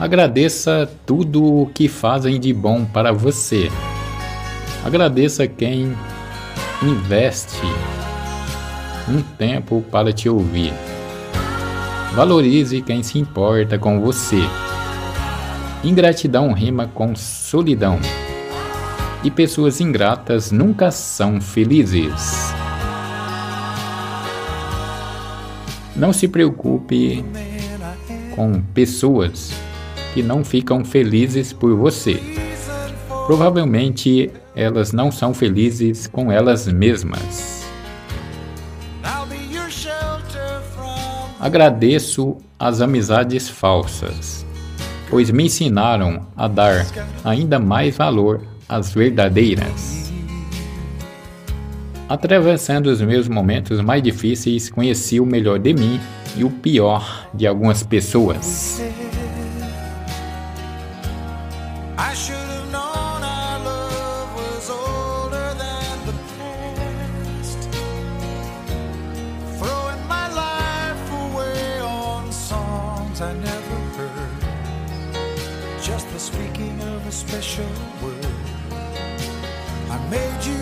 Agradeça tudo o que fazem de bom para você. Agradeça quem investe um tempo para te ouvir. Valorize quem se importa com você. Ingratidão rima com solidão. E pessoas ingratas nunca são felizes. Não se preocupe com pessoas que não ficam felizes por você. Provavelmente elas não são felizes com elas mesmas. Agradeço as amizades falsas, pois me ensinaram a dar ainda mais valor às verdadeiras. Atravessando os meus momentos mais difíceis, conheci o melhor de mim e o pior de algumas pessoas. I should have known our love was older than the past. Throwing my life away on songs I never heard. Just the speaking of a special word. I made you.